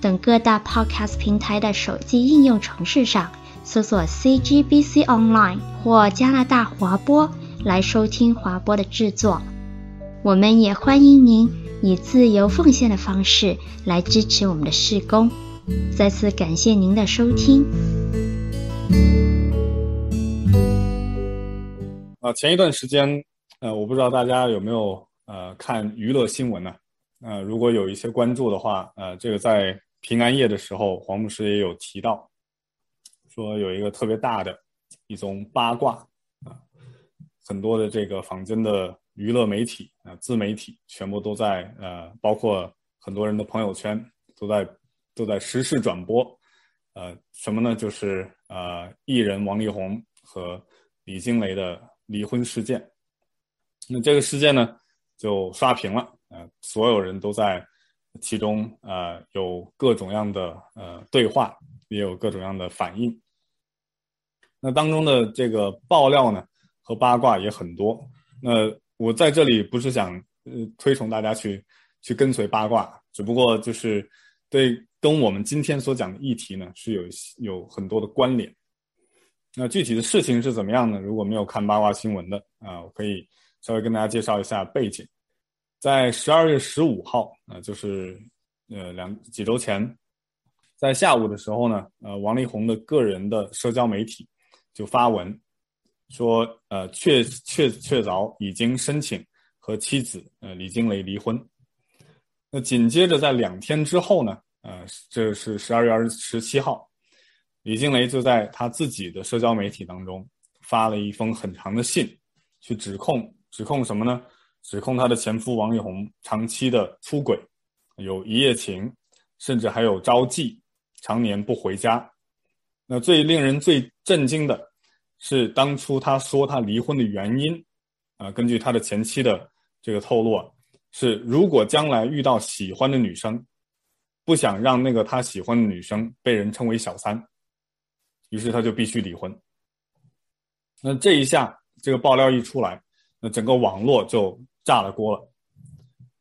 等各大 Podcast 平台的手机应用程式上搜索 CGBC Online 或加拿大华播来收听华播的制作。我们也欢迎您以自由奉献的方式来支持我们的事工。再次感谢您的收听。啊，前一段时间。呃，我不知道大家有没有呃看娱乐新闻呢？呃，如果有一些关注的话，呃，这个在平安夜的时候，黄牧师也有提到，说有一个特别大的一种八卦啊，很多的这个坊间的娱乐媒体啊，自媒体全部都在呃，包括很多人的朋友圈都在都在实时转播，呃，什么呢？就是呃，艺人王力宏和李靓蕾的离婚事件。那这个事件呢，就刷屏了，呃，所有人都在其中，呃，有各种样的呃对话，也有各种样的反应。那当中的这个爆料呢和八卦也很多。那我在这里不是想呃推崇大家去去跟随八卦，只不过就是对跟我们今天所讲的议题呢是有有很多的关联。那具体的事情是怎么样呢？如果没有看八卦新闻的啊，我可以。稍微跟大家介绍一下背景，在十二月十五号，呃，就是呃两几周前，在下午的时候呢，呃，王力宏的个人的社交媒体就发文说，呃，确确确凿已经申请和妻子呃李靓蕾离婚。那紧接着在两天之后呢，呃，这是十二月二十七号，李靓蕾就在他自己的社交媒体当中发了一封很长的信，去指控。指控什么呢？指控她的前夫王力宏长期的出轨，有一夜情，甚至还有招妓，常年不回家。那最令人最震惊的是，当初他说他离婚的原因，啊，根据他的前妻的这个透露啊，是如果将来遇到喜欢的女生，不想让那个他喜欢的女生被人称为小三，于是他就必须离婚。那这一下，这个爆料一出来。那整个网络就炸了锅了，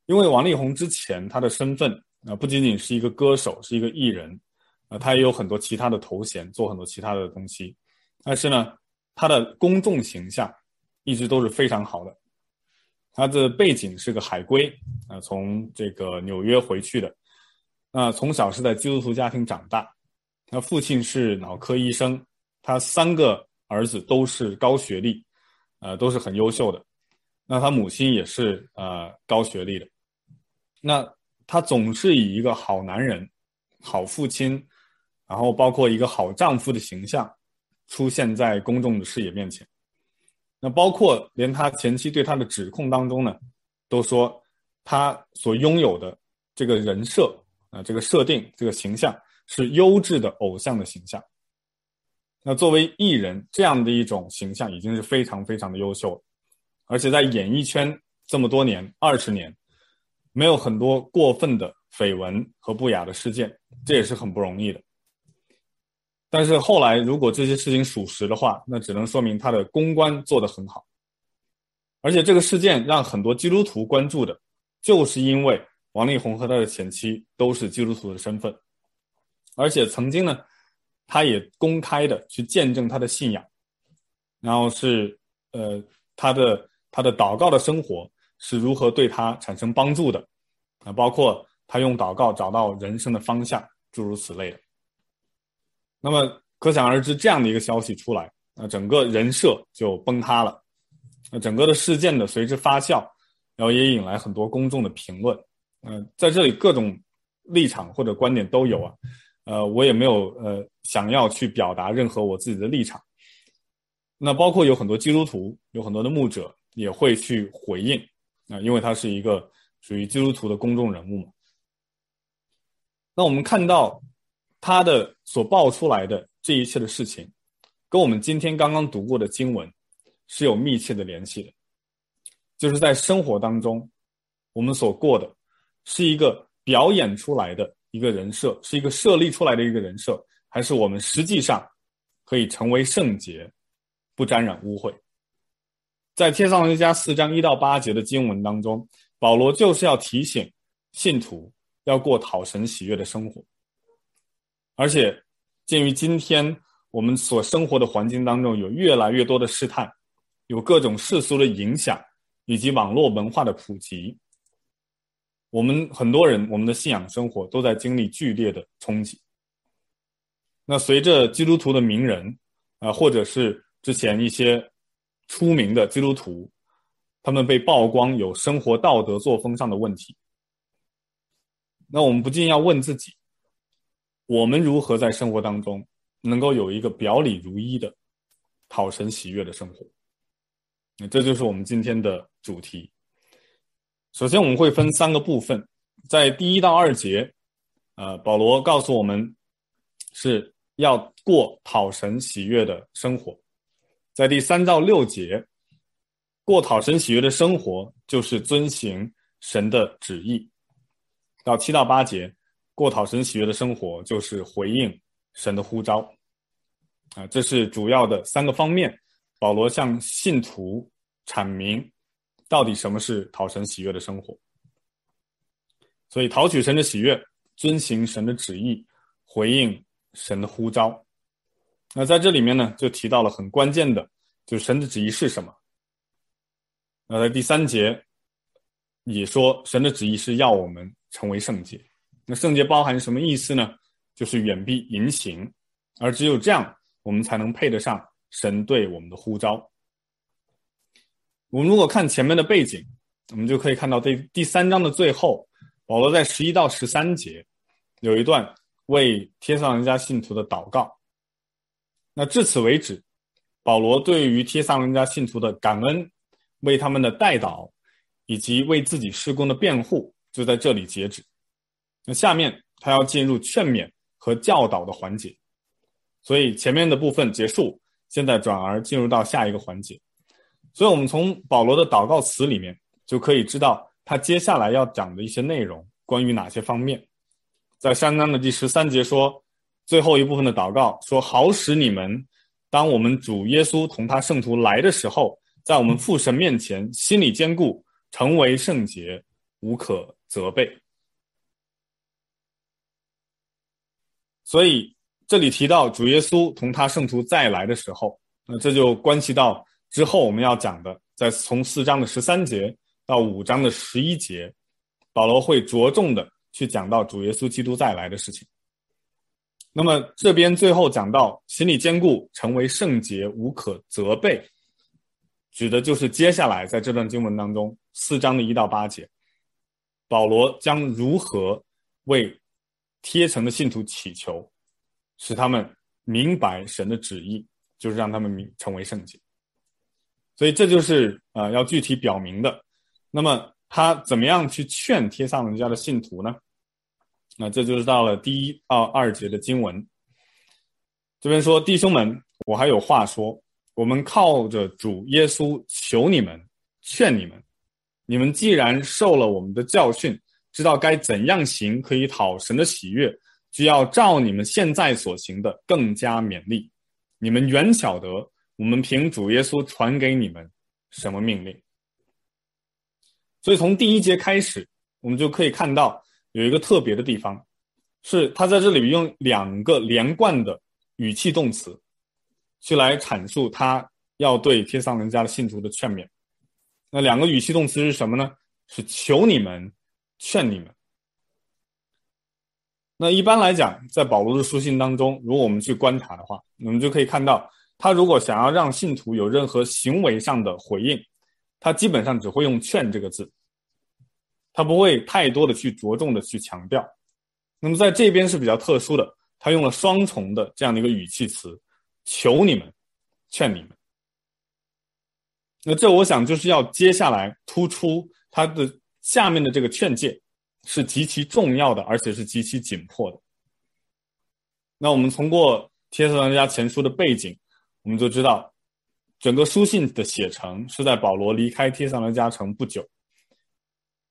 因为王力宏之前他的身份啊，不仅仅是一个歌手，是一个艺人，啊，他也有很多其他的头衔，做很多其他的东西，但是呢，他的公众形象一直都是非常好的。他的背景是个海归啊，从这个纽约回去的，那从小是在基督徒家庭长大，他父亲是脑科医生，他三个儿子都是高学历。呃，都是很优秀的。那他母亲也是呃高学历的。那他总是以一个好男人、好父亲，然后包括一个好丈夫的形象出现在公众的视野面前。那包括连他前妻对他的指控当中呢，都说他所拥有的这个人设啊、呃，这个设定、这个形象是优质的偶像的形象。那作为艺人，这样的一种形象已经是非常非常的优秀了，而且在演艺圈这么多年，二十年，没有很多过分的绯闻和不雅的事件，这也是很不容易的。但是后来，如果这些事情属实的话，那只能说明他的公关做得很好。而且这个事件让很多基督徒关注的，就是因为王力宏和他的前妻都是基督徒的身份，而且曾经呢。他也公开的去见证他的信仰，然后是呃他的他的祷告的生活是如何对他产生帮助的啊，包括他用祷告找到人生的方向，诸如此类的。那么可想而知，这样的一个消息出来，那整个人设就崩塌了，那整个的事件的随之发酵，然后也引来很多公众的评论。嗯、在这里各种立场或者观点都有啊。呃，我也没有呃想要去表达任何我自己的立场。那包括有很多基督徒，有很多的牧者也会去回应啊，因为他是一个属于基督徒的公众人物嘛。那我们看到他的所爆出来的这一切的事情，跟我们今天刚刚读过的经文是有密切的联系的。就是在生活当中，我们所过的是一个表演出来的一个人设，是一个设立出来的一个人设，还是我们实际上可以成为圣洁，不沾染污秽？在帖撒罗尼迦四章一到八节的经文当中，保罗就是要提醒信徒要过讨神喜悦的生活。而且，鉴于今天我们所生活的环境当中有越来越多的试探，有各种世俗的影响，以及网络文化的普及，我们很多人我们的信仰生活都在经历剧烈的冲击。那随着基督徒的名人啊、呃，或者是之前一些出名的基督徒，他们被曝光有生活道德作风上的问题，那我们不禁要问自己。我们如何在生活当中能够有一个表里如一的讨神喜悦的生活？那这就是我们今天的主题。首先，我们会分三个部分，在第一到二节，呃，保罗告诉我们是要过讨神喜悦的生活；在第三到六节，过讨神喜悦的生活就是遵行神的旨意；到七到八节。过讨神喜悦的生活，就是回应神的呼召，啊，这是主要的三个方面。保罗向信徒阐明，到底什么是讨神喜悦的生活。所以，讨取神的喜悦，遵行神的旨意，回应神的呼召。那在这里面呢，就提到了很关键的，就是神的旨意是什么。那在第三节也说，神的旨意是要我们成为圣洁。那圣洁包含什么意思呢？就是远避淫行，而只有这样，我们才能配得上神对我们的呼召。我们如果看前面的背景，我们就可以看到第第三章的最后，保罗在十一到十三节有一段为天上人家信徒的祷告。那至此为止，保罗对于帖撒罗尼迦信徒的感恩、为他们的代祷以及为自己施工的辩护，就在这里截止。那下面他要进入劝勉和教导的环节，所以前面的部分结束，现在转而进入到下一个环节。所以，我们从保罗的祷告词里面就可以知道他接下来要讲的一些内容，关于哪些方面。在三章的第十三节说，最后一部分的祷告说：“好使你们，当我们主耶稣同他圣徒来的时候，在我们父神面前心里坚固，成为圣洁，无可责备。”所以这里提到主耶稣同他圣徒再来的时候，那这就关系到之后我们要讲的，在从四章的十三节到五章的十一节，保罗会着重的去讲到主耶稣基督再来的事情。那么这边最后讲到心里坚固，成为圣洁，无可责备，指的就是接下来在这段经文当中四章的一到八节，保罗将如何为。贴层的信徒祈求，使他们明白神的旨意，就是让他们明成为圣洁。所以这就是呃要具体表明的。那么他怎么样去劝贴上人家的信徒呢？那这就是到了第一到二节的经文。这边说：“弟兄们，我还有话说，我们靠着主耶稣求你们，劝你们，你们既然受了我们的教训。”知道该怎样行可以讨神的喜悦，就要照你们现在所行的更加勉励。你们原晓得，我们凭主耶稣传给你们什么命令。所以从第一节开始，我们就可以看到有一个特别的地方，是他在这里用两个连贯的语气动词，去来阐述他要对帖上人家的信徒的劝勉。那两个语气动词是什么呢？是求你们。劝你们。那一般来讲，在保罗的书信当中，如果我们去观察的话，我们就可以看到，他如果想要让信徒有任何行为上的回应，他基本上只会用“劝”这个字，他不会太多的去着重的去强调。那么在这边是比较特殊的，他用了双重的这样的一个语气词，“求你们，劝你们”。那这我想就是要接下来突出他的。下面的这个劝诫是极其重要的，而且是极其紧迫的。那我们通过帖撒罗家前书的背景，我们就知道，整个书信的写成是在保罗离开帖撒罗家城不久。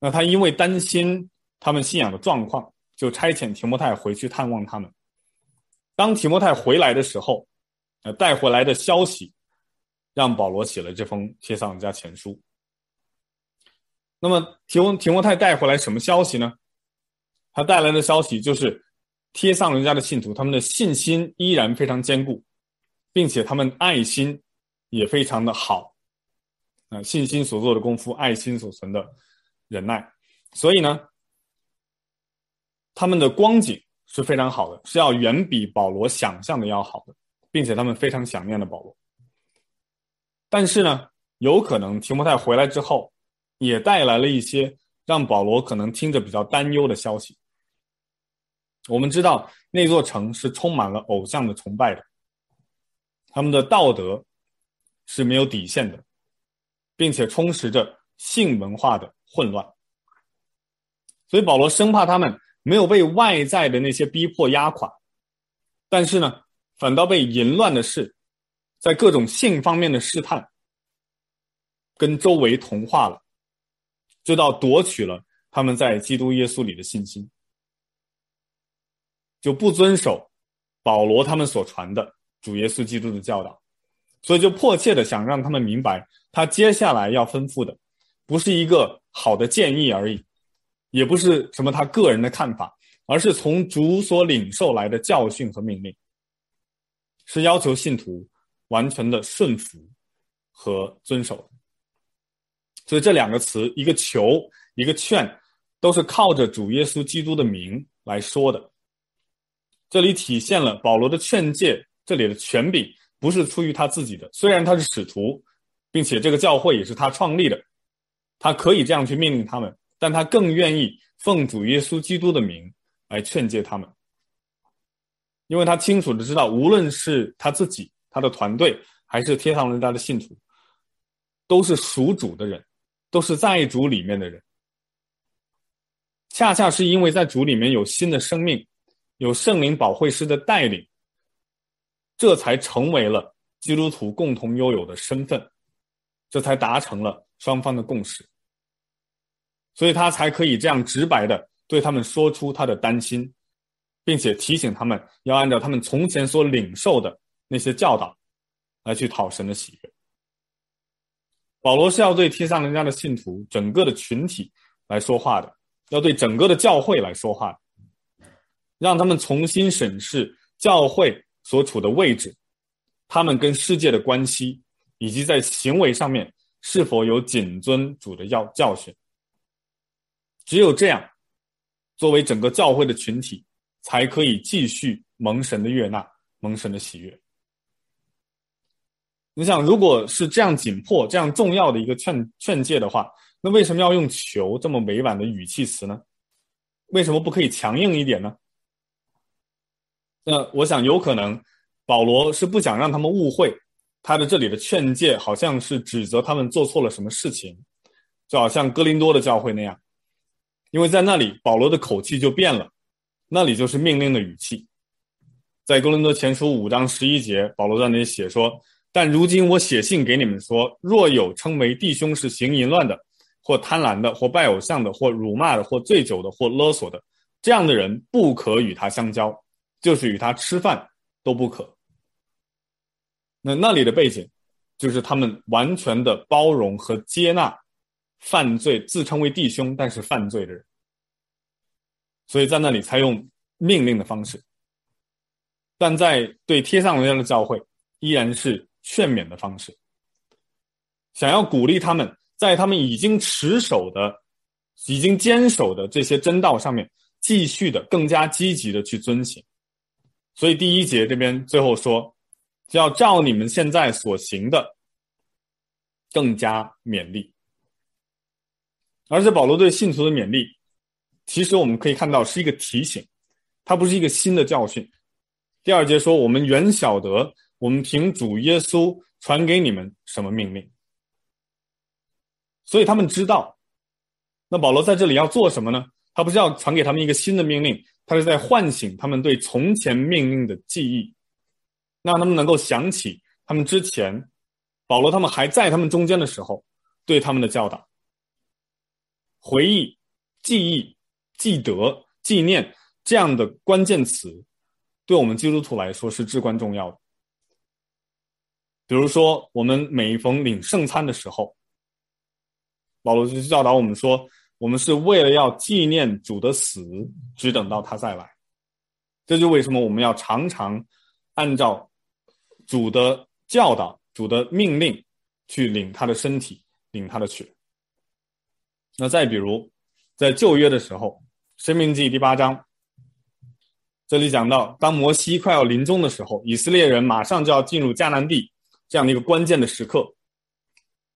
那他因为担心他们信仰的状况，就差遣提摩太回去探望他们。当提摩太回来的时候，呃，带回来的消息让保罗写了这封帖撒罗家前书。那么提摩提摩太带回来什么消息呢？他带来的消息就是。帖撒罗家的信徒，他们的信心依然非常坚固，并且他们爱心也非常的好，啊，信心所做的功夫，爱心所存的忍耐，所以呢，他们的光景是非常好的，是要远比保罗想象的要好的，并且他们非常想念的保罗。但是呢，有可能提摩太回来之后，也带来了一些让保罗可能听着比较担忧的消息。我们知道那座城是充满了偶像的崇拜的，他们的道德是没有底线的，并且充实着性文化的混乱。所以保罗生怕他们没有被外在的那些逼迫压垮，但是呢，反倒被淫乱的事，在各种性方面的试探，跟周围同化了，直到夺取了他们在基督耶稣里的信心。就不遵守保罗他们所传的主耶稣基督的教导，所以就迫切的想让他们明白，他接下来要吩咐的，不是一个好的建议而已，也不是什么他个人的看法，而是从主所领受来的教训和命令，是要求信徒完全的顺服和遵守。所以这两个词，一个求，一个劝，都是靠着主耶稣基督的名来说的。这里体现了保罗的劝诫，这里的权柄不是出于他自己的，虽然他是使徒，并且这个教会也是他创立的，他可以这样去命令他们，但他更愿意奉主耶稣基督的名来劝诫他们，因为他清楚的知道，无论是他自己、他的团队，还是帖撒罗尼迦的信徒，都是属主的人，都是在主里面的人，恰恰是因为在主里面有新的生命。有圣灵保惠师的带领，这才成为了基督徒共同拥有的身份，这才达成了双方的共识，所以他才可以这样直白的对他们说出他的担心，并且提醒他们要按照他们从前所领受的那些教导来去讨神的喜悦。保罗是要对帖撒罗尼迦的信徒整个的群体来说话的，要对整个的教会来说话。让他们重新审视教会所处的位置，他们跟世界的关系，以及在行为上面是否有谨遵主的要教训。只有这样，作为整个教会的群体，才可以继续蒙神的悦纳，蒙神的喜悦。你想，如果是这样紧迫、这样重要的一个劝劝诫的话，那为什么要用“求”这么委婉的语气词呢？为什么不可以强硬一点呢？那我想有可能，保罗是不想让他们误会，他的这里的劝诫好像是指责他们做错了什么事情，就好像哥林多的教会那样，因为在那里保罗的口气就变了，那里就是命令的语气。在哥林多前书五章十一节，保罗在那里写说：“但如今我写信给你们说，若有称为弟兄是行淫乱的，或贪婪的，或拜偶像的，或辱骂的，或醉酒的，或勒索的，这样的人不可与他相交。”就是与他吃饭都不可。那那里的背景，就是他们完全的包容和接纳犯罪、自称为弟兄但是犯罪的人，所以在那里才用命令的方式。但在对贴上罗尼迦的教会，依然是劝勉的方式，想要鼓励他们在他们已经持守的、已经坚守的这些真道上面，继续的更加积极的去遵行。所以第一节这边最后说，要照你们现在所行的，更加勉励。而且保罗对信徒的勉励，其实我们可以看到是一个提醒，它不是一个新的教训。第二节说，我们原晓得，我们凭主耶稣传给你们什么命令，所以他们知道。那保罗在这里要做什么呢？他不是要传给他们一个新的命令，他是在唤醒他们对从前命令的记忆，让他们能够想起他们之前保罗他们还在他们中间的时候对他们的教导。回忆、记忆、记得、纪念这样的关键词，对我们基督徒来说是至关重要的。比如说，我们每逢领圣餐的时候，保罗就教导我们说，我们是为了要纪念主的死，只等到他再来。这就为什么我们要常常按照主的教导、主的命令去领他的身体、领他的血。那再比如，在旧约的时候，《申命记》第八章，这里讲到，当摩西快要临终的时候，以色列人马上就要进入迦南地。这样的一个关键的时刻，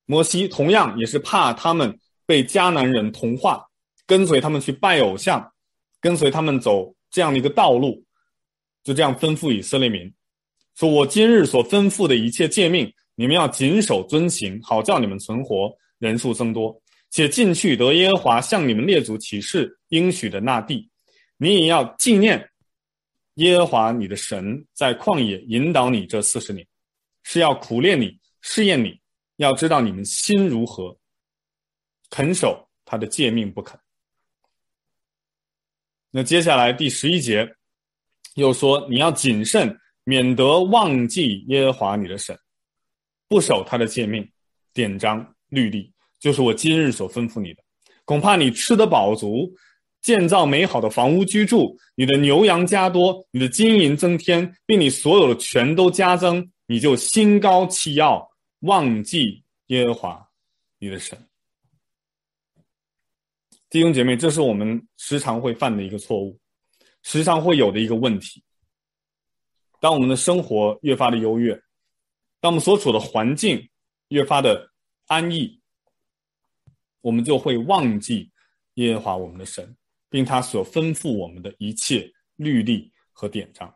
摩西同样也是怕他们被迦南人同化，跟随他们去拜偶像，跟随他们走这样的一个道路，就这样吩咐以色列民说：“我今日所吩咐的一切诫命，你们要谨守遵行，好叫你们存活，人数增多，且进去得耶和华向你们列祖起誓应许的那地。你也要纪念耶和华你的神在旷野引导你这四十年。”是要苦练你，试验你，要知道你们心如何，肯守他的诫命不肯。那接下来第十一节又说，你要谨慎，免得忘记耶和华你的神，不守他的诫命、典章、律例，就是我今日所吩咐你的。恐怕你吃得饱足，建造美好的房屋居住，你的牛羊加多，你的金银增添，并你所有的全都加增。你就心高气傲，忘记耶和华你的神。弟兄姐妹，这是我们时常会犯的一个错误，时常会有的一个问题。当我们的生活越发的优越，当我们所处的环境越发的安逸，我们就会忘记耶和华我们的神，并他所吩咐我们的一切律例和典章。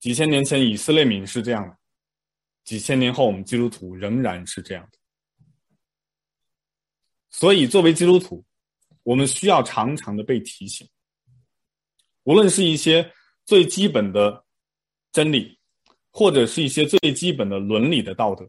几千年前，以色列民是这样的；几千年后，我们基督徒仍然是这样的。所以，作为基督徒，我们需要常常的被提醒，无论是一些最基本的真理，或者是一些最基本的伦理的道德，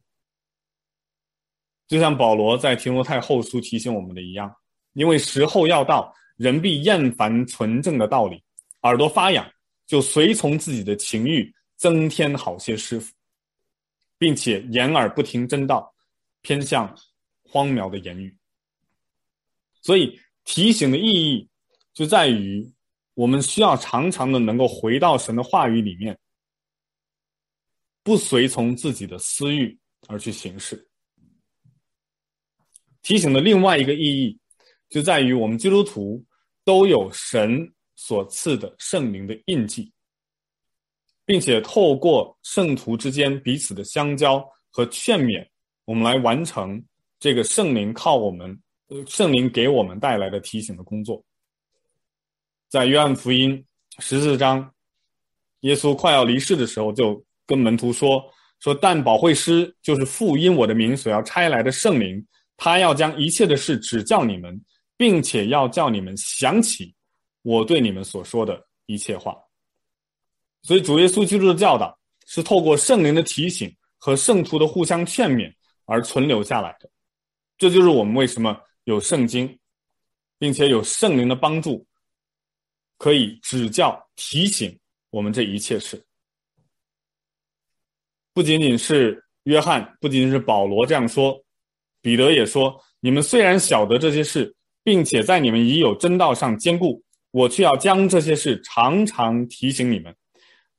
就像保罗在提摩太后书提醒我们的一样，因为时候要到，人必厌烦纯正的道理，耳朵发痒。就随从自己的情欲，增添好些师傅，并且掩耳不听真道，偏向荒谬的言语。所以提醒的意义就在于，我们需要常常的能够回到神的话语里面，不随从自己的私欲而去行事。提醒的另外一个意义就在于，我们基督徒都有神。所赐的圣灵的印记，并且透过圣徒之间彼此的相交和劝勉，我们来完成这个圣灵靠我们，圣灵给我们带来的提醒的工作。在约翰福音十四章，耶稣快要离世的时候，就跟门徒说：“说但保惠师就是父因我的名所要差来的圣灵，他要将一切的事指教你们，并且要叫你们想起。”我对你们所说的一切话，所以主耶稣基督的教导是透过圣灵的提醒和圣徒的互相劝勉而存留下来的。这就是我们为什么有圣经，并且有圣灵的帮助，可以指教提醒我们这一切事。不仅仅是约翰，不仅仅是保罗这样说，彼得也说：“你们虽然晓得这些事，并且在你们已有真道上坚固。”我却要将这些事常常提醒你们。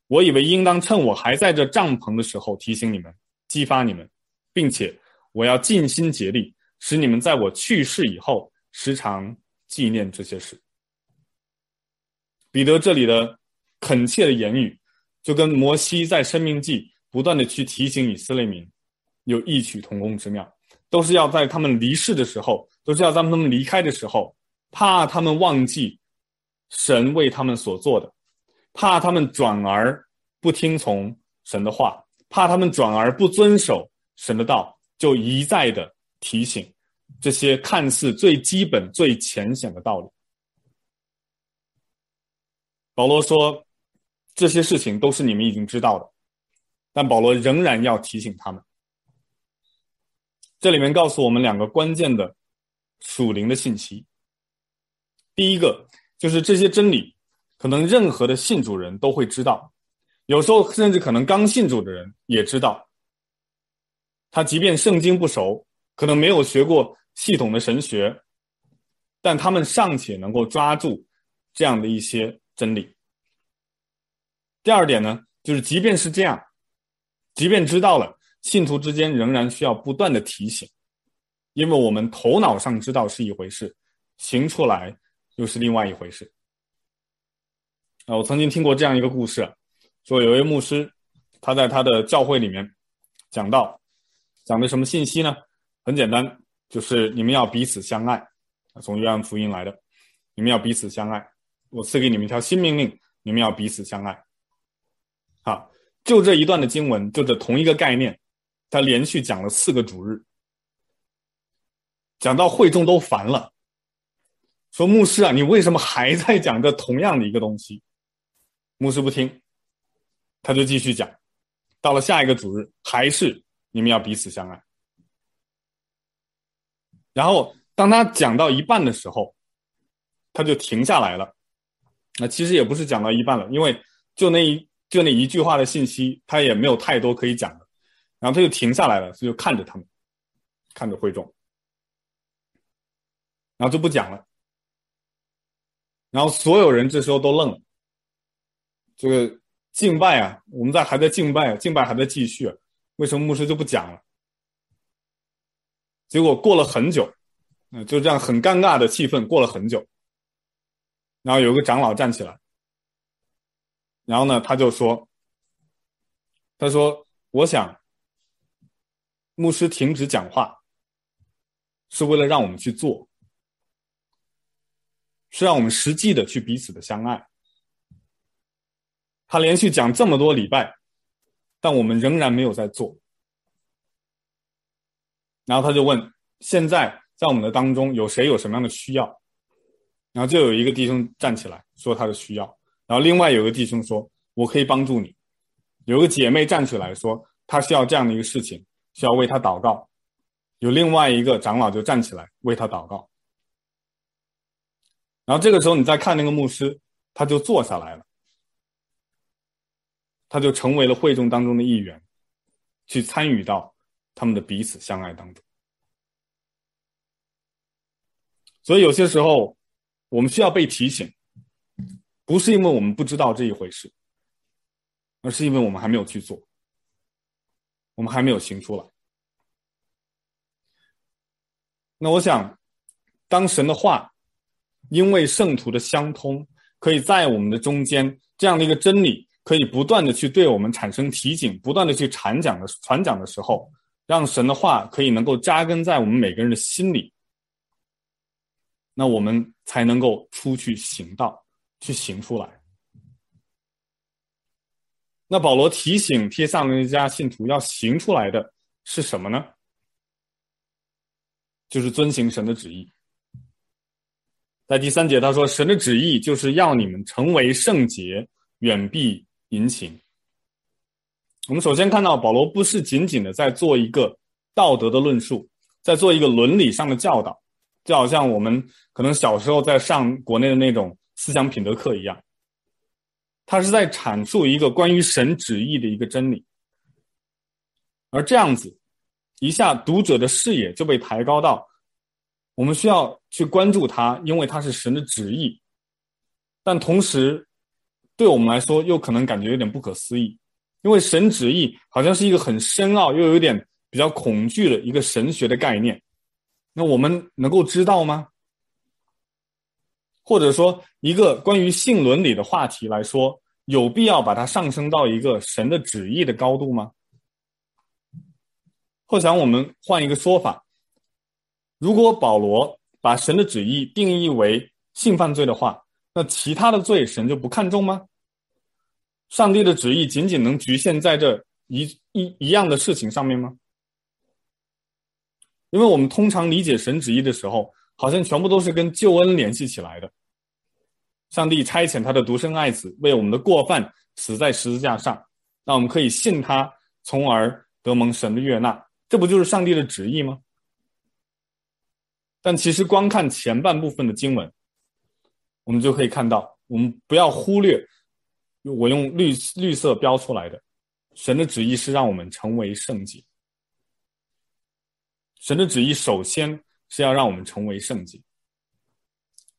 我以为应当趁我还在这帐篷的时候提醒你们，激发你们，并且我要尽心竭力，使你们在我去世以后时常纪念这些事。彼得这里的恳切的言语，就跟摩西在申命记不断的去提醒以色列民，有异曲同工之妙，都是要在他们离世的时候，都是要在他们离开的时候，怕他们忘记。神为他们所做的，怕他们转而不听从神的话，怕他们转而不遵守神的道，就一再的提醒这些看似最基本、最浅显的道理。保罗说这些事情都是你们已经知道的，但保罗仍然要提醒他们。这里面告诉我们两个关键的属灵的信息。第一个就是这些真理，可能任何的信主人都会知道，有时候甚至可能刚信主的人也知道。他即便圣经不熟，可能没有学过系统的神学，但他们尚且能够抓住这样的一些真理。第二点呢，就是即便是这样，即便知道了，信徒之间仍然需要不断的提醒，因为我们头脑上知道是一回事，行出来。又是另外一回事。啊，我曾经听过这样一个故事，说有位牧师，他在他的教会里面讲到，讲的什么信息呢？很简单，就是你们要彼此相爱，从约翰福音来的，你们要彼此相爱。我赐给你们一条新命令，你们要彼此相爱。好，就这一段的经文，就这同一个概念，他连续讲了四个主日，讲到会众都烦了。说牧师啊，你为什么还在讲这同样的一个东西？牧师不听，他就继续讲。到了下一个主日，还是你们要彼此相爱。然后当他讲到一半的时候，他就停下来了。那其实也不是讲到一半了，因为就那一就那一句话的信息，他也没有太多可以讲的。然后他就停下来了，他就看着他们，看着会众，然后就不讲了。然后所有人这时候都愣了，这个敬拜啊，我们在还在敬拜，敬拜还在继续，为什么牧师就不讲了？结果过了很久，嗯，就这样很尴尬的气氛过了很久，然后有个长老站起来，然后呢，他就说，他说，我想，牧师停止讲话，是为了让我们去做。是让我们实际的去彼此的相爱。他连续讲这么多礼拜，但我们仍然没有在做。然后他就问：现在在我们的当中有谁有什么样的需要？然后就有一个弟兄站起来说他的需要，然后另外有个弟兄说：我可以帮助你。有个姐妹站起来说她需要这样的一个事情，需要为他祷告。有另外一个长老就站起来为他祷告。然后这个时候，你再看那个牧师，他就坐下来了，他就成为了会众当中的一员，去参与到他们的彼此相爱当中。所以有些时候，我们需要被提醒，不是因为我们不知道这一回事，而是因为我们还没有去做，我们还没有行出来。那我想，当神的话。因为圣徒的相通，可以在我们的中间，这样的一个真理，可以不断的去对我们产生提醒，不断的去传讲的传讲的时候，让神的话可以能够扎根在我们每个人的心里，那我们才能够出去行道，去行出来。那保罗提醒帖撒罗尼迦信徒要行出来的是什么呢？就是遵行神的旨意。在第三节，他说：“神的旨意就是要你们成为圣洁，远避淫情。”我们首先看到保罗不是仅仅的在做一个道德的论述，在做一个伦理上的教导，就好像我们可能小时候在上国内的那种思想品德课一样，他是在阐述一个关于神旨意的一个真理。而这样子，一下读者的视野就被抬高到。我们需要去关注它，因为它是神的旨意。但同时，对我们来说又可能感觉有点不可思议，因为神旨意好像是一个很深奥又有点比较恐惧的一个神学的概念。那我们能够知道吗？或者说，一个关于性伦理的话题来说，有必要把它上升到一个神的旨意的高度吗？或想我们换一个说法。如果保罗把神的旨意定义为性犯罪的话，那其他的罪神就不看重吗？上帝的旨意仅仅能局限在这一一一样的事情上面吗？因为我们通常理解神旨意的时候，好像全部都是跟救恩联系起来的，上帝差遣他的独生爱子为我们的过犯死在十字架上，那我们可以信他，从而得蒙神的悦纳。这不就是上帝的旨意吗？但其实光看前半部分的经文，我们就可以看到，我们不要忽略我用绿绿色标出来的，神的旨意是让我们成为圣洁。神的旨意首先是要让我们成为圣洁。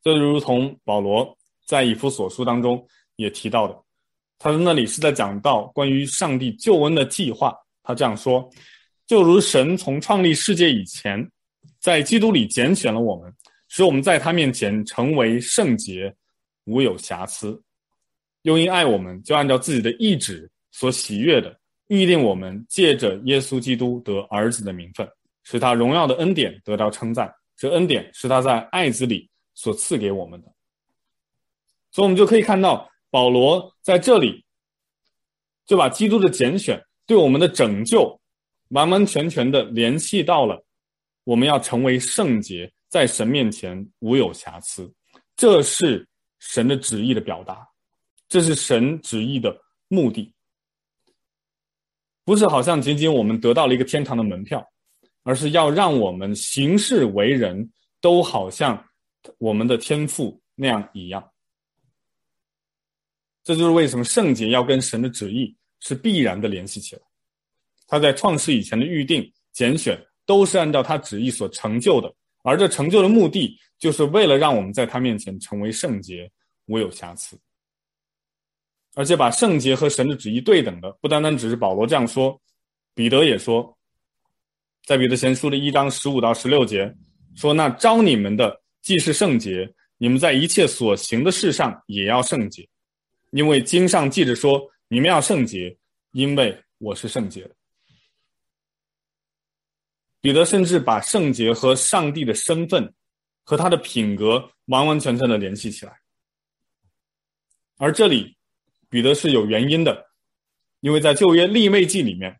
这就如同保罗在以弗所书当中也提到的，他在那里是在讲到关于上帝救恩的计划。他这样说：“就如神从创立世界以前，在基督里拣选了我们，使我们在他面前成为圣洁，无有瑕疵。又因爱我们，就按照自己的意志所喜悦的，预定我们借着耶稣基督得儿子的名分，使他荣耀的恩典得到称赞。这恩典是他在爱子里。”所赐给我们的，所以我们就可以看到保罗在这里就把基督的拣选对我们的拯救完完全全的联系到了我们要成为圣洁，在神面前无有瑕疵，这是神的旨意的表达，这是神旨意的目的，不是好像仅仅我们得到了一个天堂的门票，而是要让我们行事为人都好像。我们的天赋那样一样，这就是为什么圣洁要跟神的旨意是必然的联系起来。他在创世以前的预定、拣选，都是按照他旨意所成就的，而这成就的目的，就是为了让我们在他面前成为圣洁，无有瑕疵。而且把圣洁和神的旨意对等的，不单单只是保罗这样说，彼得也说，在彼得前书的一章十五到十六节说：“那召你们的。”既是圣洁，你们在一切所行的事上也要圣洁，因为经上记着说：“你们要圣洁，因为我是圣洁的。”彼得甚至把圣洁和上帝的身份和他的品格完完全全的联系起来。而这里，彼得是有原因的，因为在旧约利未记里面，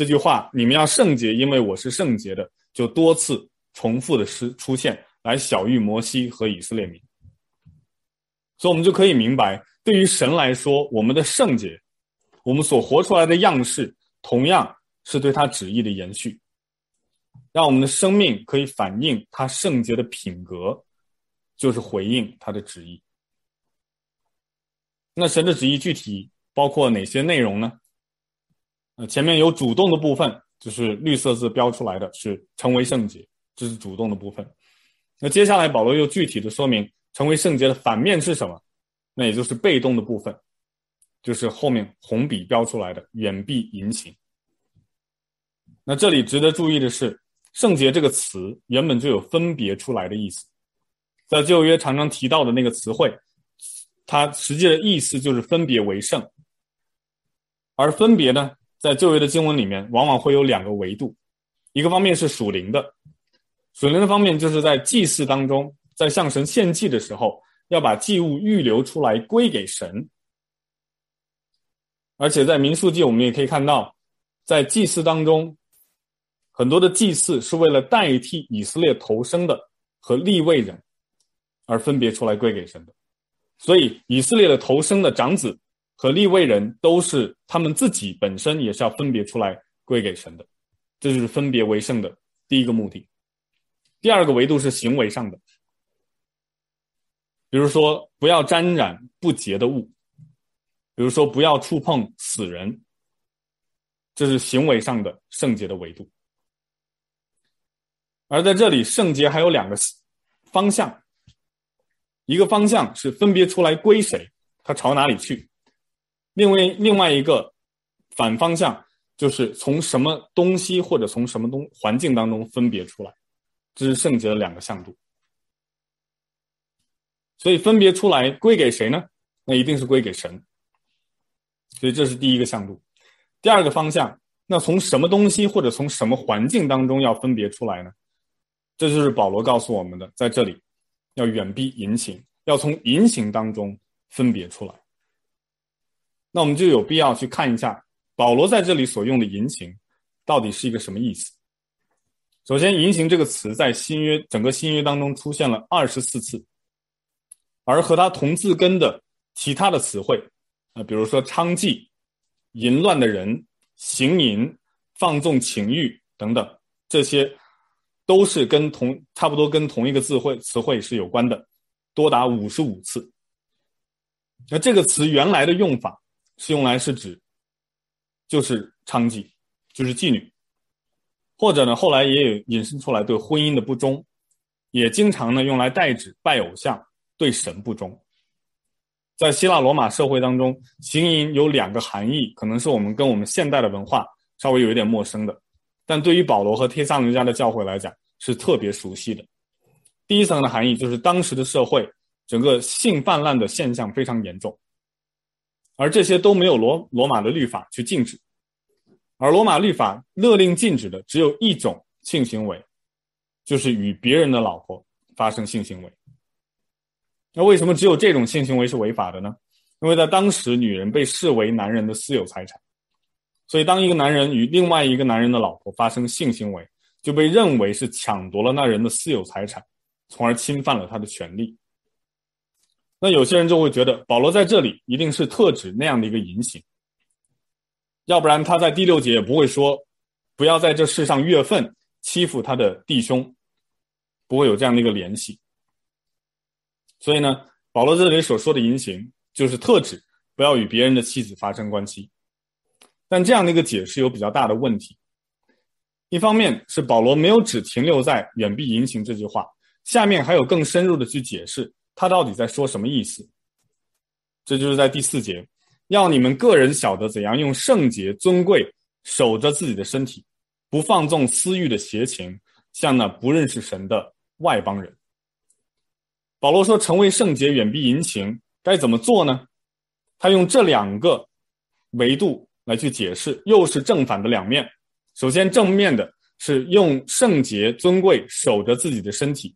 这句话“你们要圣洁，因为我是圣洁的”就多次重复的诗出现。来晓諭摩西和以色列民，所以我们就可以明白，对于神来说，我们的圣洁，我们所活出来的样式，同样是对他旨意的延续，让我们的生命可以反映他圣洁的品格，就是回应他的旨意。那神的旨意具体包括哪些内容呢？前面有主动的部分，就是绿色字标出来的是成为圣洁，这是主动的部分。那接下来，保罗又具体的说明成为圣洁的反面是什么？那也就是被动的部分，就是后面红笔标出来的远避淫行。那这里值得注意的是，“圣洁”这个词原本就有分别出来的意思，在旧约常常提到的那个词汇，它实际的意思就是分别为圣。而分别呢，在旧约的经文里面，往往会有两个维度，一个方面是属灵的。属灵的方面，就是在祭祀当中，在向神献祭的时候，要把祭物预留出来归给神。而且在民数记，我们也可以看到，在祭祀当中，很多的祭祀是为了代替以色列头生的和立位人而分别出来归给神的。所以，以色列的头生的长子和立位人都是他们自己本身也是要分别出来归给神的。这就是分别为圣的第一个目的。第二个维度是行为上的，比如说不要沾染不洁的物，比如说不要触碰死人，这是行为上的圣洁的维度。而在这里，圣洁还有两个方向，一个方向是分别出来归谁，他朝哪里去；另外另外一个反方向就是从什么东西或者从什么东环境当中分别出来。这是圣洁的两个向度，所以分别出来归给谁呢？那一定是归给神。所以这是第一个向度。第二个方向，那从什么东西或者从什么环境当中要分别出来呢？这就是保罗告诉我们的，在这里要远避淫行，要从淫行当中分别出来。那我们就有必要去看一下保罗在这里所用的淫行到底是一个什么意思。首先，淫行这个词在新约整个新约当中出现了二十四次，而和它同字根的其他的词汇，啊，比如说娼妓、淫乱的人、行淫、放纵情欲等等，这些都是跟同差不多跟同一个字汇词汇是有关的，多达五十五次。那这个词原来的用法是用来是指，就是娼妓，就是妓女，或者呢，后来也有引申出来对婚姻的不忠，也经常呢用来代指拜偶像、对神不忠。在希腊罗马社会当中，行淫有两个含义，可能是我们跟我们现代的文化稍微有一点陌生的，但对于保罗和帖撒罗尼迦的教会来讲是特别熟悉的。第一层的含义就是当时的社会。整个性泛滥的现象非常严重，而这些都没有罗罗马的律法去禁止，而罗马律法勒令禁止的只有一种性行为，就是与别人的老婆发生性行为。那为什么只有这种性行为是违法的呢？因为在当时，女人被视为男人的私有财产，所以当一个男人与另外一个男人的老婆发生性行为，就被认为是抢夺了那人的私有财产，从而侵犯了他的权利。那有些人就会觉得保罗在这里一定是特指那样的一个淫行，要不然他在第六节也不会说不要在这世上越分欺负他的弟兄，不会有这样的一个联系。所以呢，保罗这里所说的淫行就是特指不要与别人的妻子发生关系。但这样的一个解释有比较大的问题，一方面是保罗没有只停留在远避淫行这句话，下面还有更深入的去解释。他到底在说什么意思？这就是在第四节，要你们个人晓得怎样用圣洁尊贵守着自己的身体，不放纵私欲的邪情，像那不认识神的外邦人。保罗说，成为圣洁，远避淫情，该怎么做呢？他用这两个维度来去解释，又是正反的两面。首先，正面的是用圣洁尊贵守着自己的身体，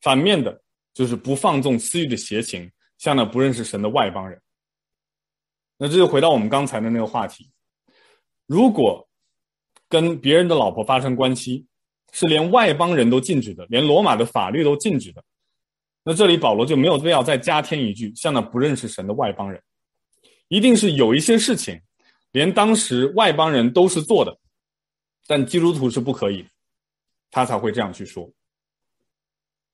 反面的。就是不放纵私欲的邪情，像那不认识神的外邦人。那这就回到我们刚才的那个话题：如果跟别人的老婆发生关系，是连外邦人都禁止的，连罗马的法律都禁止的，那这里保罗就没有必要再加添一句“像那不认识神的外邦人”，一定是有一些事情，连当时外邦人都是做的，但基督徒是不可以，他才会这样去说。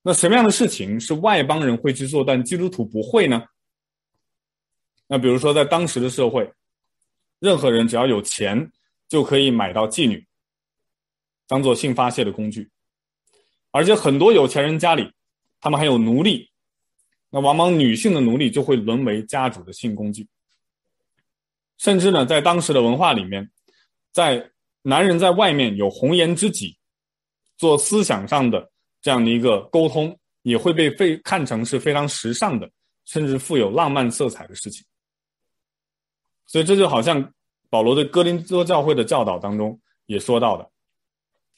那什么样的事情是外邦人会去做，但基督徒不会呢？那比如说，在当时的社会，任何人只要有钱，就可以买到妓女，当做性发泄的工具。而且很多有钱人家里，他们还有奴隶，那往往女性的奴隶就会沦为家主的性工具。甚至呢，在当时的文化里面，在男人在外面有红颜知己，做思想上的。这样的一个沟通也会被非看成是非常时尚的，甚至富有浪漫色彩的事情。所以这就好像保罗对哥林多教会的教导当中也说到的：“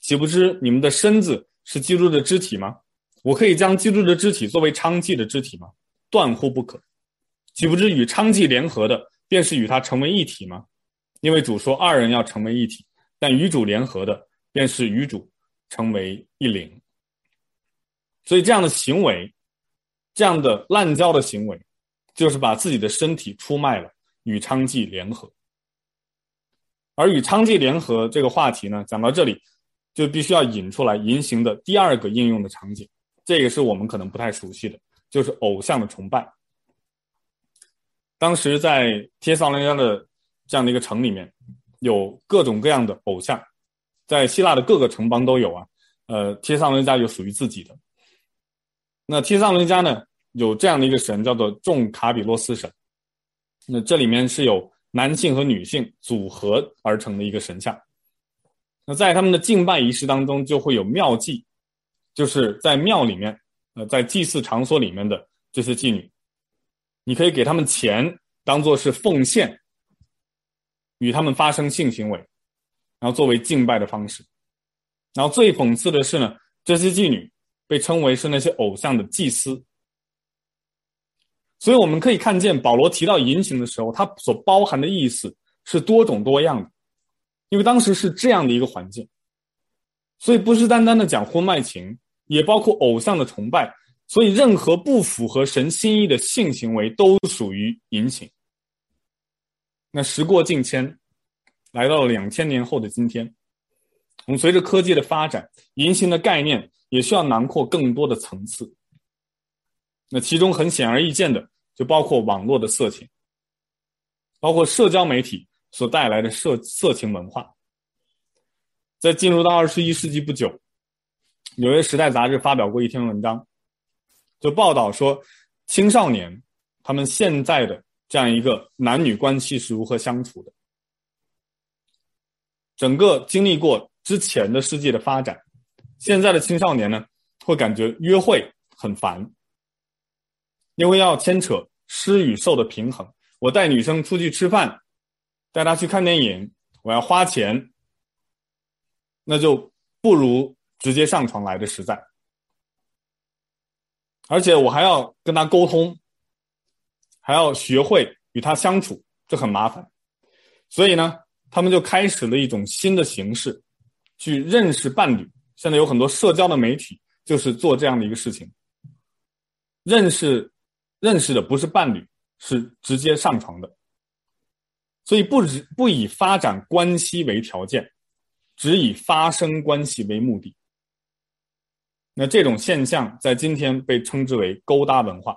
岂不知你们的身子是基督的肢体吗？我可以将基督的肢体作为娼妓的肢体吗？断乎不可！岂不知与娼妓联合的，便是与他成为一体吗？因为主说二人要成为一体，但与主联合的，便是与主成为一灵。”所以，这样的行为，这样的滥交的行为，就是把自己的身体出卖了，与娼妓联合。而与娼妓联合这个话题呢，讲到这里，就必须要引出来淫行的第二个应用的场景，这个是我们可能不太熟悉的，就是偶像的崇拜。当时在帖撒罗尼迦的这样的一个城里面，有各种各样的偶像，在希腊的各个城邦都有啊。呃，帖撒罗尼迦有属于自己的。那帖撒罗尼迦呢，有这样的一个神，叫做众卡比洛斯神。那这里面是有男性和女性组合而成的一个神像。那在他们的敬拜仪式当中，就会有庙妓，就是在庙里面，呃，在祭祀场所里面的这些妓女，你可以给他们钱，当做是奉献，与他们发生性行为，然后作为敬拜的方式。然后最讽刺的是呢，这些妓女。被称为是那些偶像的祭司，所以我们可以看见保罗提到淫行的时候，他所包含的意思是多种多样的，因为当时是这样的一个环境，所以不是单单的讲婚外情，也包括偶像的崇拜，所以任何不符合神心意的性行为都属于淫行。那时过境迁，来到了两千年后的今天，我们随着科技的发展，淫行的概念也需要囊括更多的层次。那其中很显而易见的，就包括网络的色情，包括社交媒体所带来的色色情文化。在进入到二十一世纪不久，《纽约时代》杂志发表过一篇文章，就报道说，青少年他们现在的这样一个男女关系是如何相处的。整个经历过之前的世界的发展，现在的青少年呢，会感觉约会很烦。因为要牵扯施与受的平衡，我带女生出去吃饭，带她去看电影，我要花钱，那就不如直接上床来的实在。而且我还要跟她沟通，还要学会与她相处，这很麻烦。所以呢，他们就开始了一种新的形式，去认识伴侣。现在有很多社交的媒体就是做这样的一个事情，认识。认识的不是伴侣，是直接上床的，所以不只不以发展关系为条件，只以发生关系为目的。那这种现象在今天被称之为勾搭文化。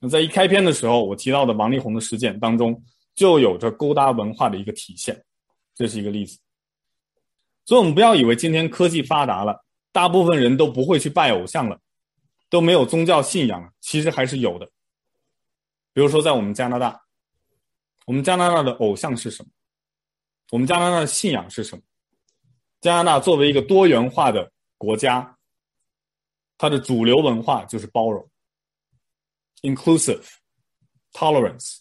那在一开篇的时候，我提到的王力宏的事件当中，就有着勾搭文化的一个体现，这是一个例子。所以，我们不要以为今天科技发达了，大部分人都不会去拜偶像了。都没有宗教信仰了，其实还是有的。比如说，在我们加拿大，我们加拿大的偶像是什么？我们加拿大的信仰是什么？加拿大作为一个多元化的国家，它的主流文化就是包容 （inclusive, tolerance）。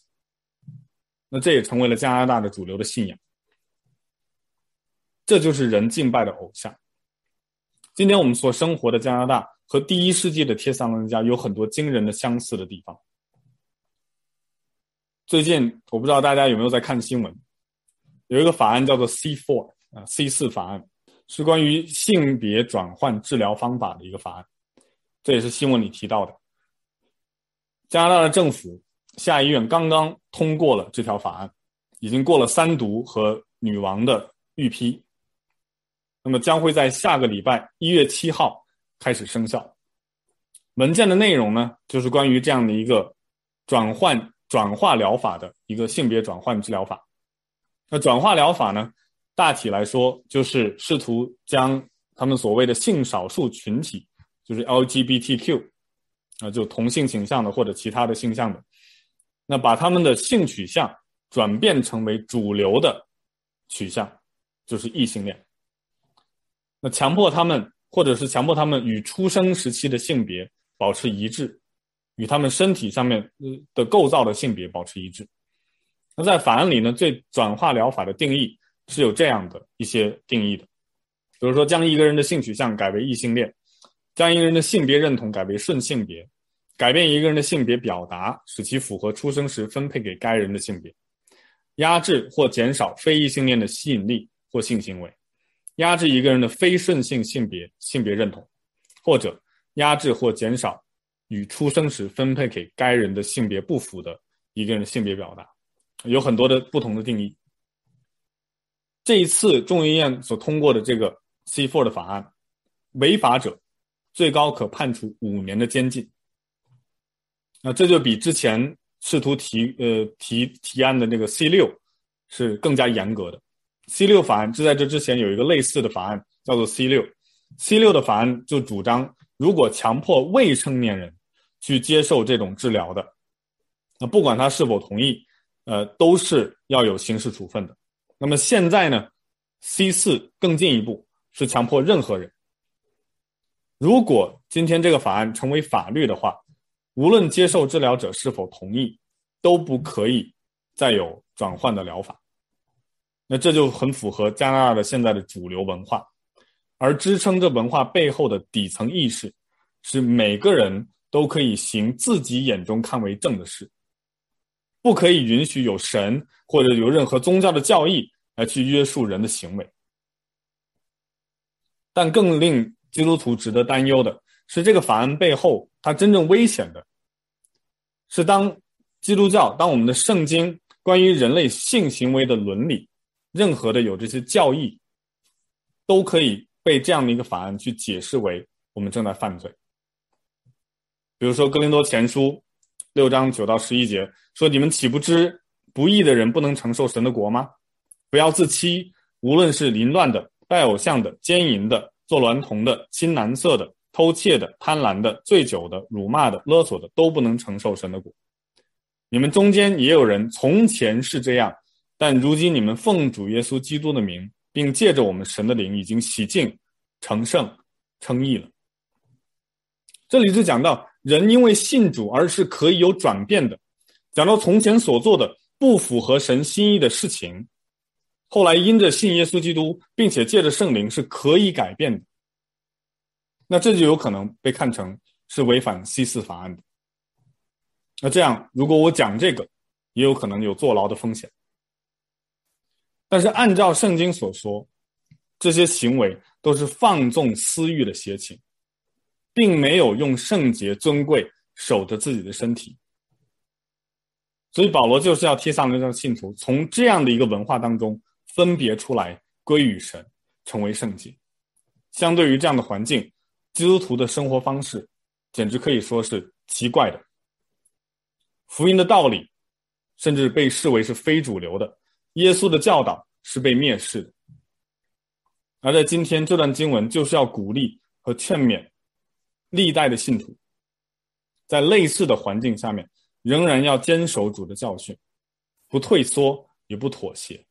那这也成为了加拿大的主流的信仰。这就是人敬拜的偶像。今天我们所生活的加拿大。和第一世纪的帖撒罗尼迦有很多惊人的相似的地方。最近我不知道大家有没有在看新闻，有一个法案叫做 C four 啊，C4 法案是关于性别转换治疗方法的一个法案，这也是新闻里提到的。加拿大的政府下议院刚刚通过了这条法案，已经过了三读和女王的预批，那么将会在下个礼拜一月七号。开始生效。文件的内容呢，就是关于这样的一个转换转化疗法的一个性别转换治疗法。那转化疗法呢，大体来说就是试图将他们所谓的性少数群体，就是 LGBTQ 啊，就同性倾向的或者其他的性向的，那把他们的性取向转变成为主流的取向，就是异性恋。强迫他们。或者是强迫他们与出生时期的性别保持一致，与他们身体上面的构造的性别保持一致。那在法案里呢，对转化疗法的定义是有这样的一些定义的，比如说将一个人的性取向改为异性恋，将一个人的性别认同改为顺性别，改变一个人的性别表达，使其符合出生时分配给该人的性别，压制或减少非异性恋的吸引力或性行为。压制一个人的非顺性性别性别认同，或者压制或减少与出生时分配给该人的性别不符的一个人的性别表达，有很多的不同的定义。这一次众议院所通过的这个 C4 的法案，违法者最高可判处五年的监禁。那这就比之前试图提呃提提案的那个 C6 是更加严格的。C 六法案，就在这之前有一个类似的法案，叫做 C 六。C 六的法案就主张，如果强迫未成年人去接受这种治疗的，那不管他是否同意，呃，都是要有刑事处分的。那么现在呢，C 四更进一步，是强迫任何人。如果今天这个法案成为法律的话，无论接受治疗者是否同意，都不可以再有转换的疗法。那这就很符合加拿大的现在的主流文化，而支撑这文化背后的底层意识，是每个人都可以行自己眼中看为正的事，不可以允许有神或者有任何宗教的教义来去约束人的行为。但更令基督徒值得担忧的是这个法案背后它真正危险的，是当基督教、当我们的圣经关于人类性行为的伦理，任何的有这些教义，都可以被这样的一个法案去解释为我们正在犯罪。比如说《哥林多前书》六章九到十一节说：“你们岂不知不义的人不能承受神的国吗？不要自欺，无论是淫乱的、拜偶像的、奸淫的、做娈童的、亲男色的、偷窃的、贪婪的、醉酒的、辱骂的、勒索的，都不能承受神的国。你们中间也有人从前是这样，但如今你们奉主耶稣基督的名，并借着我们神的灵，已经洗净、成圣、称义了。”这里就讲到。人因为信主而是可以有转变的，讲到从前所做的不符合神心意的事情，后来因着信耶稣基督，并且借着圣灵是可以改变的。那这就有可能被看成是违反西四法案的。那这样，如果我讲这个，也有可能有坐牢的风险。但是按照圣经所说，这些行为都是放纵私欲的邪情。并没有用圣洁尊贵守着自己的身体，所以保罗就是要贴上那张信徒从这样的一个文化当中分别出来，归于神，成为圣洁。相对于这样的环境，基督徒的生活方式简直可以说是奇怪的。福音的道理甚至被视为是非主流的，耶稣的教导是被蔑视的。而在今天，这段经文就是要鼓励和劝勉。历代的信徒，在类似的环境下面，仍然要坚守主的教训，不退缩，也不妥协，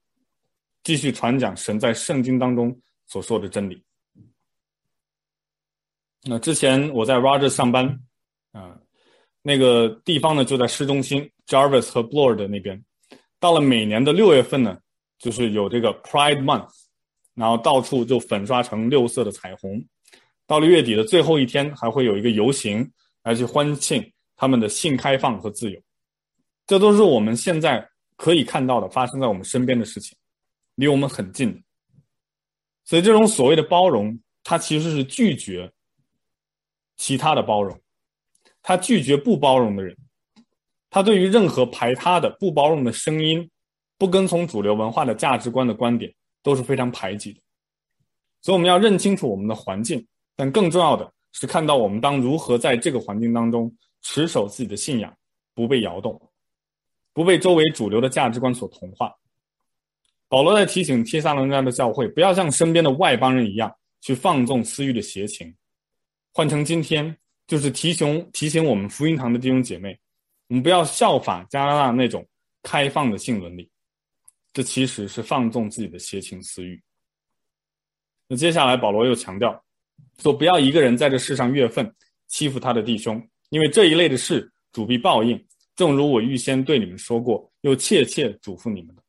继续传讲神在圣经当中所说的真理。那之前我在 Rogers 上班，啊，那个地方呢就在市中心，Jarvis 和 Bloor 的那边。到了每年的六月份呢，就是有这个 Pride Month，然后到处就粉刷成六色的彩虹。到了月底的最后一天，还会有一个游行来去欢庆他们的性开放和自由。这都是我们现在可以看到的，发生在我们身边的事情，离我们很近。所以，这种所谓的包容，它其实是拒绝其他的包容，它拒绝不包容的人，他对于任何排他的、不包容的声音、不跟从主流文化的价值观的观点，都是非常排挤的。所以，我们要认清楚我们的环境。但更重要的是，看到我们当如何在这个环境当中持守自己的信仰，不被摇动，不被周围主流的价值观所同化。保罗在提醒帖撒罗尼迦的教会，不要像身边的外邦人一样去放纵私欲的邪情。换成今天，就是提醒提醒我们福音堂的弟兄姐妹，我们不要效法加拿大那种开放的性伦理，这其实是放纵自己的邪情私欲。那接下来，保罗又强调。说不要一个人在这世上越愤，欺负他的弟兄，因为这一类的事主必报应。正如我预先对你们说过，又切切嘱咐你们的。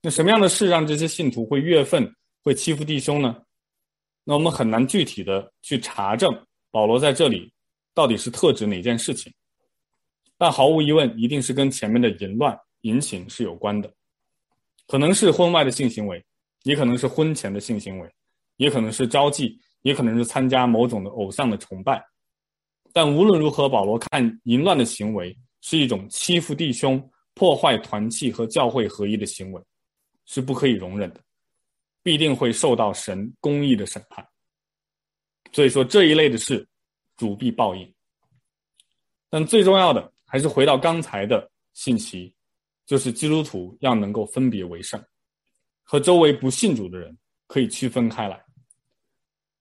那什么样的事让这些信徒会越愤，会欺负弟兄呢？那我们很难具体的去查证保罗在这里到底是特指哪件事情，但毫无疑问，一定是跟前面的淫乱、淫情是有关的，可能是婚外的性行为，也可能是婚前的性行为。也可能是招妓，也可能是参加某种的偶像的崇拜，但无论如何，保罗看淫乱的行为是一种欺负弟兄、破坏团契和教会合一的行为，是不可以容忍的，必定会受到神公义的审判。所以说这一类的事，主必报应。但最重要的还是回到刚才的信息，就是基督徒要能够分别为圣，和周围不信主的人可以区分开来。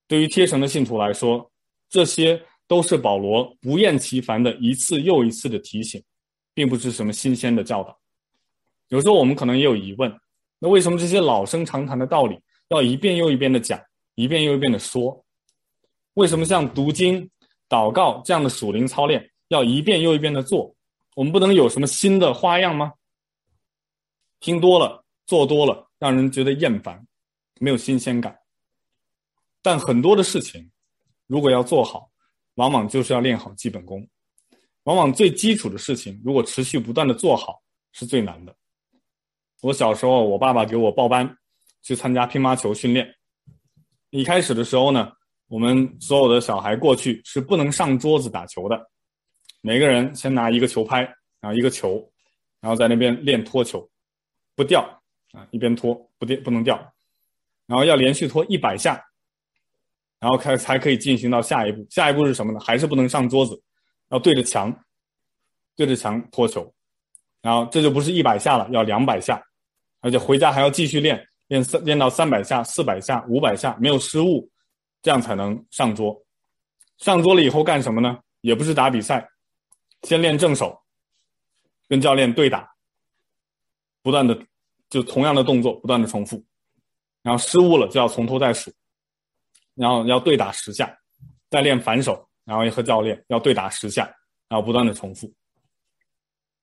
对于贴神的信徒来说，这些都是保罗不厌其烦的一次又一次的提醒，并不是什么新鲜的教导。有时候我们可能也有疑问：那为什么这些老生常谈的道理要一遍又一遍的讲，一遍又一遍的说？为什么像读经、祷告这样的属灵操练要一遍又一遍的做？我们不能有什么新的花样吗？听多了，做多了，让人觉得厌烦，没有新鲜感。但很多的事情，如果要做好，往往就是要练好基本功。往往最基础的事情，如果持续不断的做好，是最难的。我小时候，我爸爸给我报班去参加乒乓球训练。一开始的时候呢，我们所有的小孩过去是不能上桌子打球的，每个人先拿一个球拍，然后一个球，然后在那边练拖球，不掉啊，一边拖不掉不能掉，然后要连续拖一百下，然后开才可以进行到下一步。下一步是什么呢？还是不能上桌子，要对着墙，对着墙拖球，然后这就不是一百下了，要两百下，而且回家还要继续练，练三练到三百下、四百下、五百下，没有失误。这样才能上桌。上桌了以后干什么呢？也不是打比赛，先练正手，跟教练对打，不断的就同样的动作不断的重复，然后失误了就要从头再数，然后要对打十下，再练反手，然后和教练要对打十下，然后不断的重复，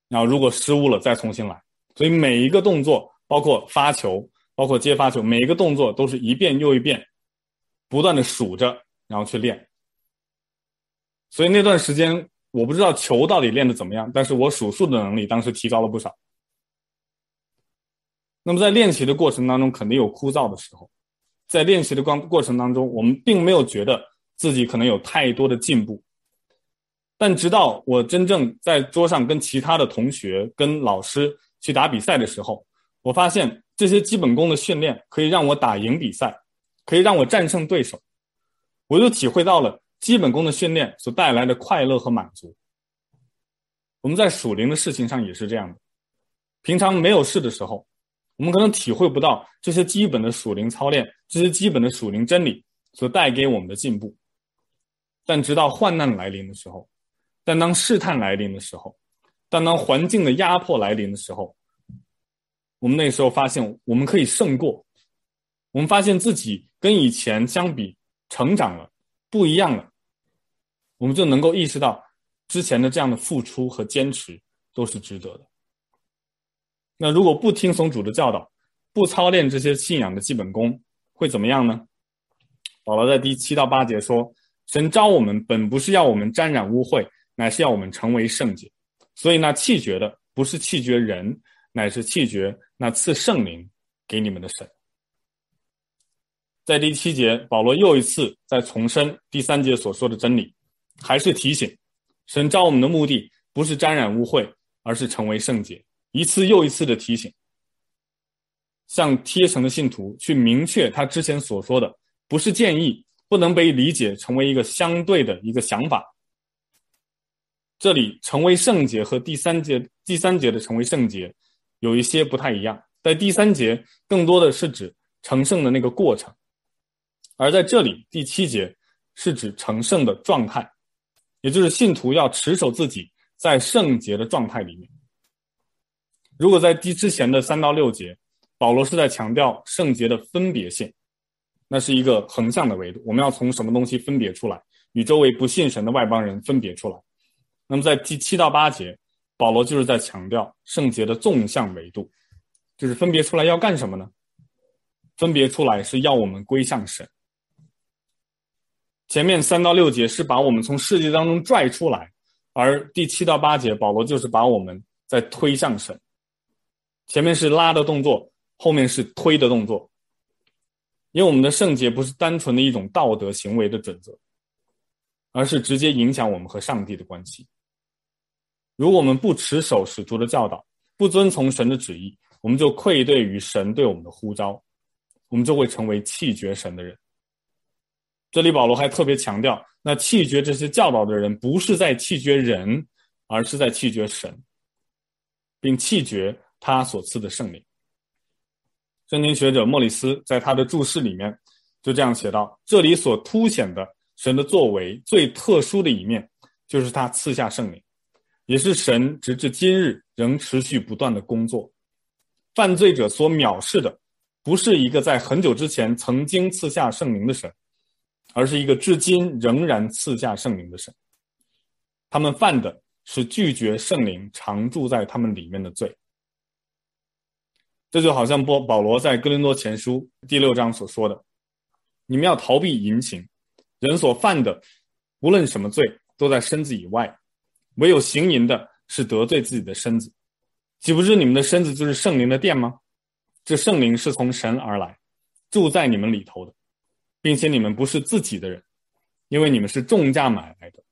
然后如果失误了再重新来。所以每一个动作，包括发球，包括接发球，每一个动作都是一遍又一遍。不断的数着，然后去练。所以那段时间，我不知道球到底练得怎么样，但是我数数的能力当时提高了不少。那么在练习的过程当中，肯定有枯燥的时候，在练习的过过程当中，我们并没有觉得自己可能有太多的进步。但直到我真正在桌上跟其他的同学、跟老师去打比赛的时候，我发现这些基本功的训练可以让我打赢比赛。可以让我战胜对手，我就体会到了基本功的训练所带来的快乐和满足。我们在属灵的事情上也是这样的，平常没有事的时候，我们可能体会不到这些基本的属灵操练，这些基本的属灵真理所带给我们的进步。但直到患难来临的时候，但当试探来临的时候，但当环境的压迫来临的时候，我们那时候发现我们可以胜过。我们发现自己跟以前相比成长了，不一样了，我们就能够意识到之前的这样的付出和坚持都是值得的。那如果不听从主的教导，不操练这些信仰的基本功，会怎么样呢？保罗在第七到八节说：“神召我们本不是要我们沾染污秽，乃是要我们成为圣洁。所以那弃绝的不是弃绝人，乃是弃绝那赐圣灵给你们的神。”在第七节，保罗又一次在重申第三节所说的真理，还是提醒神召我们的目的不是沾染污秽，而是成为圣洁。一次又一次的提醒，向贴城的信徒去明确他之前所说的，不是建议，不能被理解成为一个相对的一个想法。这里成为圣洁和第三节第三节的成为圣洁有一些不太一样，在第三节更多的是指成圣的那个过程。而在这里，第七节是指成圣的状态，也就是信徒要持守自己在圣洁的状态里面。如果在第之前的三到六节，保罗是在强调圣洁的分别性，那是一个横向的维度，我们要从什么东西分别出来，与周围不信神的外邦人分别出来。那么在第七到八节，保罗就是在强调圣洁的纵向维度，就是分别出来要干什么呢？分别出来是要我们归向神。前面三到六节是把我们从世界当中拽出来，而第七到八节保罗就是把我们再推向神。前面是拉的动作，后面是推的动作。因为我们的圣洁不是单纯的一种道德行为的准则，而是直接影响我们和上帝的关系。如果我们不持守使徒的教导，不遵从神的旨意，我们就愧对于神对我们的呼召，我们就会成为弃绝神的人。这里保罗还特别强调，那弃绝这些教导的人，不是在弃绝人，而是在弃绝神，并弃绝他所赐的圣灵。圣经学者莫里斯在他的注释里面就这样写道：这里所凸显的神的作为最特殊的一面，就是他赐下圣灵，也是神直至今日仍持续不断的工作。犯罪者所藐视的，不是一个在很久之前曾经赐下圣灵的神。而是一个至今仍然赐下圣灵的神，他们犯的是拒绝圣灵常住在他们里面的罪。这就好像波保罗在哥林多前书第六章所说的：“你们要逃避淫情，人所犯的无论什么罪都在身子以外，唯有行淫的是得罪自己的身子。岂不知你们的身子就是圣灵的殿吗？这圣灵是从神而来，住在你们里头的。”并且你们不是自己的人，因为你们是重价买来的，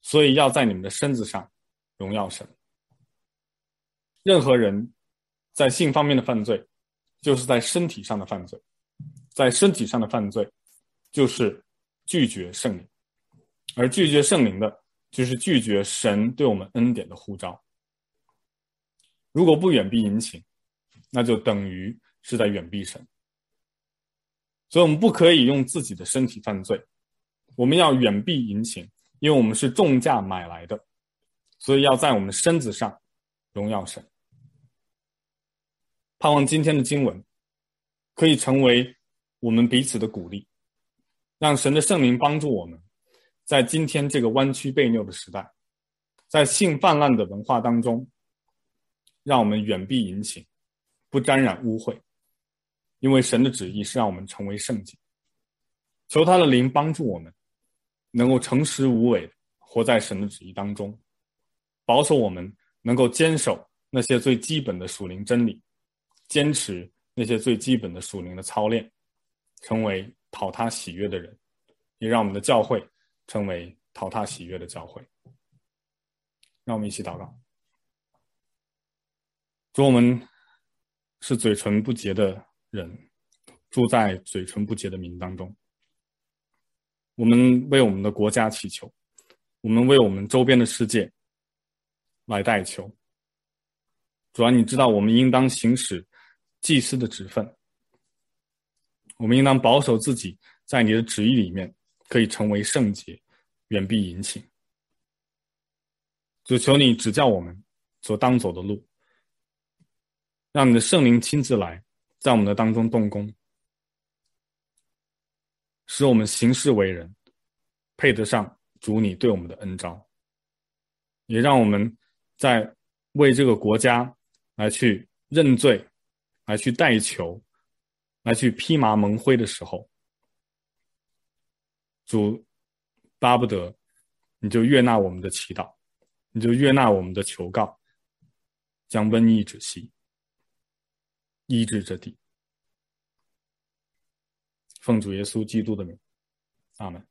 所以要在你们的身子上荣耀神。任何人在性方面的犯罪，就是在身体上的犯罪，在身体上的犯罪，就是拒绝圣灵，而拒绝圣灵的，就是拒绝神对我们恩典的呼召。如果不远避淫情，那就等于是在远避神。所以，我们不可以用自己的身体犯罪。我们要远避淫情，因为我们是重价买来的，所以要在我们身子上荣耀神。盼望今天的经文可以成为我们彼此的鼓励，让神的圣灵帮助我们，在今天这个弯曲悖谬的时代，在性泛滥的文化当中，让我们远避淫情，不沾染污秽。因为神的旨意是让我们成为圣洁，求他的灵帮助我们，能够诚实无伪活在神的旨意当中，保守我们能够坚守那些最基本的属灵真理，坚持那些最基本的属灵的操练，成为讨他喜悦的人，也让我们的教会成为讨他喜悦的教会。让我们一起祷告，主，我们是嘴唇不洁的。人住在嘴唇不洁的民当中。我们为我们的国家祈求，我们为我们周边的世界来代求。主要，你知道我们应当行使祭司的职分，我们应当保守自己在你的旨意里面可以成为圣洁，远避淫情。主求你指教我们所当走的路，让你的圣灵亲自来。在我们的当中动工，使我们行事为人配得上主你对我们的恩召，也让我们在为这个国家来去认罪、来去代求、来去披麻蒙灰的时候，主巴不得你就悦纳我们的祈祷，你就悦纳我们的求告，将瘟疫止息。医治这地，奉主耶稣基督的名，阿门。